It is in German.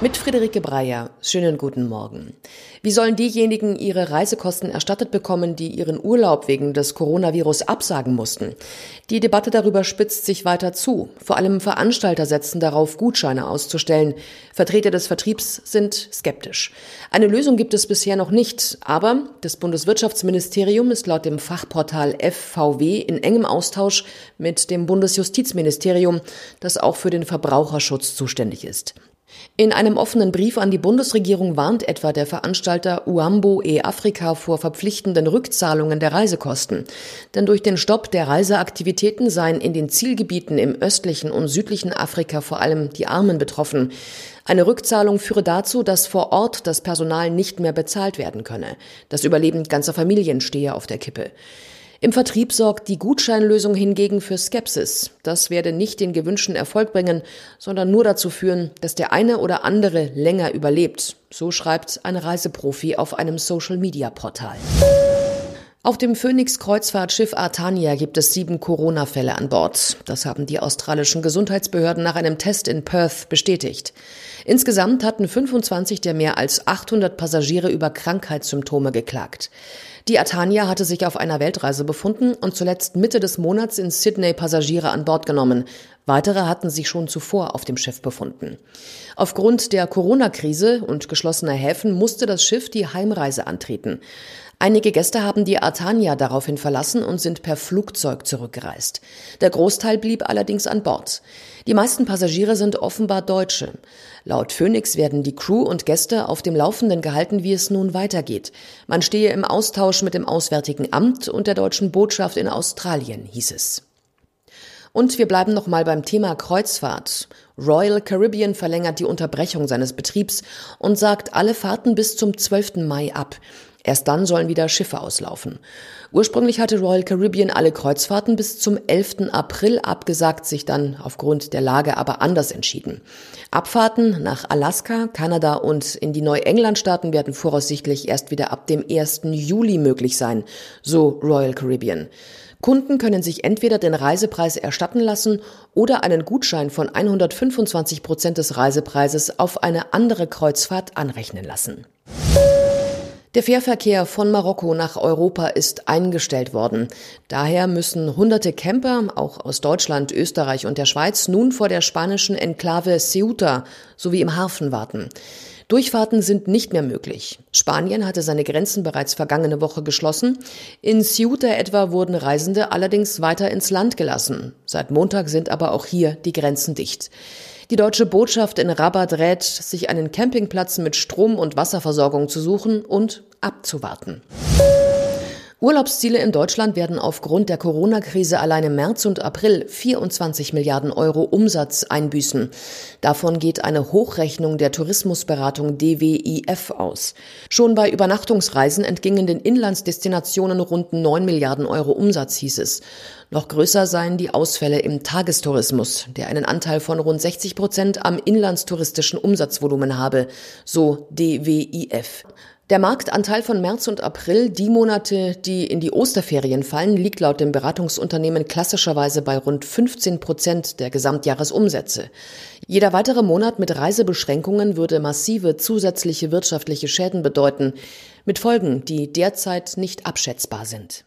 Mit Friederike Breyer. Schönen guten Morgen. Wie sollen diejenigen ihre Reisekosten erstattet bekommen, die ihren Urlaub wegen des Coronavirus absagen mussten? Die Debatte darüber spitzt sich weiter zu. Vor allem Veranstalter setzen darauf, Gutscheine auszustellen. Vertreter des Vertriebs sind skeptisch. Eine Lösung gibt es bisher noch nicht, aber das Bundeswirtschaftsministerium ist laut dem Fachportal FVW in engem Austausch mit dem Bundesjustizministerium, das auch für den Verbraucherschutz zuständig ist. In einem offenen Brief an die Bundesregierung warnt etwa der Veranstalter Uambo e Afrika vor verpflichtenden Rückzahlungen der Reisekosten. Denn durch den Stopp der Reiseaktivitäten seien in den Zielgebieten im östlichen und südlichen Afrika vor allem die Armen betroffen. Eine Rückzahlung führe dazu, dass vor Ort das Personal nicht mehr bezahlt werden könne. Das Überleben ganzer Familien stehe auf der Kippe. Im Vertrieb sorgt die Gutscheinlösung hingegen für Skepsis. Das werde nicht den gewünschten Erfolg bringen, sondern nur dazu führen, dass der eine oder andere länger überlebt. So schreibt ein Reiseprofi auf einem Social-Media-Portal. Auf dem Phoenix-Kreuzfahrtschiff Artania gibt es sieben Corona-Fälle an Bord. Das haben die australischen Gesundheitsbehörden nach einem Test in Perth bestätigt. Insgesamt hatten 25 der mehr als 800 Passagiere über Krankheitssymptome geklagt. Die Atania hatte sich auf einer Weltreise befunden und zuletzt Mitte des Monats in Sydney Passagiere an Bord genommen. Weitere hatten sich schon zuvor auf dem Schiff befunden. Aufgrund der Corona-Krise und geschlossener Häfen musste das Schiff die Heimreise antreten. Einige Gäste haben die Artania daraufhin verlassen und sind per Flugzeug zurückgereist. Der Großteil blieb allerdings an Bord. Die meisten Passagiere sind offenbar Deutsche. Laut Phoenix werden die Crew und Gäste auf dem Laufenden gehalten, wie es nun weitergeht. Man stehe im Austausch mit dem Auswärtigen Amt und der deutschen Botschaft in Australien, hieß es. Und wir bleiben noch mal beim Thema Kreuzfahrt. Royal Caribbean verlängert die Unterbrechung seines Betriebs und sagt alle Fahrten bis zum 12. Mai ab. Erst dann sollen wieder Schiffe auslaufen. Ursprünglich hatte Royal Caribbean alle Kreuzfahrten bis zum 11. April abgesagt, sich dann aufgrund der Lage aber anders entschieden. Abfahrten nach Alaska, Kanada und in die Neuenglandstaaten werden voraussichtlich erst wieder ab dem 1. Juli möglich sein, so Royal Caribbean. Kunden können sich entweder den Reisepreis erstatten lassen oder einen Gutschein von 125 Prozent des Reisepreises auf eine andere Kreuzfahrt anrechnen lassen. Der Fährverkehr von Marokko nach Europa ist eingestellt worden. Daher müssen hunderte Camper, auch aus Deutschland, Österreich und der Schweiz, nun vor der spanischen Enklave Ceuta sowie im Hafen warten. Durchfahrten sind nicht mehr möglich. Spanien hatte seine Grenzen bereits vergangene Woche geschlossen. In Ceuta etwa wurden Reisende allerdings weiter ins Land gelassen. Seit Montag sind aber auch hier die Grenzen dicht. Die deutsche Botschaft in Rabat rät, sich einen Campingplatz mit Strom- und Wasserversorgung zu suchen und abzuwarten. Urlaubsziele in Deutschland werden aufgrund der Corona-Krise allein im März und April 24 Milliarden Euro Umsatz einbüßen. Davon geht eine Hochrechnung der Tourismusberatung DWIF aus. Schon bei Übernachtungsreisen entgingen den Inlandsdestinationen rund 9 Milliarden Euro Umsatz, hieß es. Noch größer seien die Ausfälle im Tagestourismus, der einen Anteil von rund 60 Prozent am inlandstouristischen Umsatzvolumen habe, so DWIF. Der Marktanteil von März und April, die Monate, die in die Osterferien fallen, liegt laut dem Beratungsunternehmen klassischerweise bei rund 15 Prozent der Gesamtjahresumsätze. Jeder weitere Monat mit Reisebeschränkungen würde massive zusätzliche wirtschaftliche Schäden bedeuten, mit Folgen, die derzeit nicht abschätzbar sind.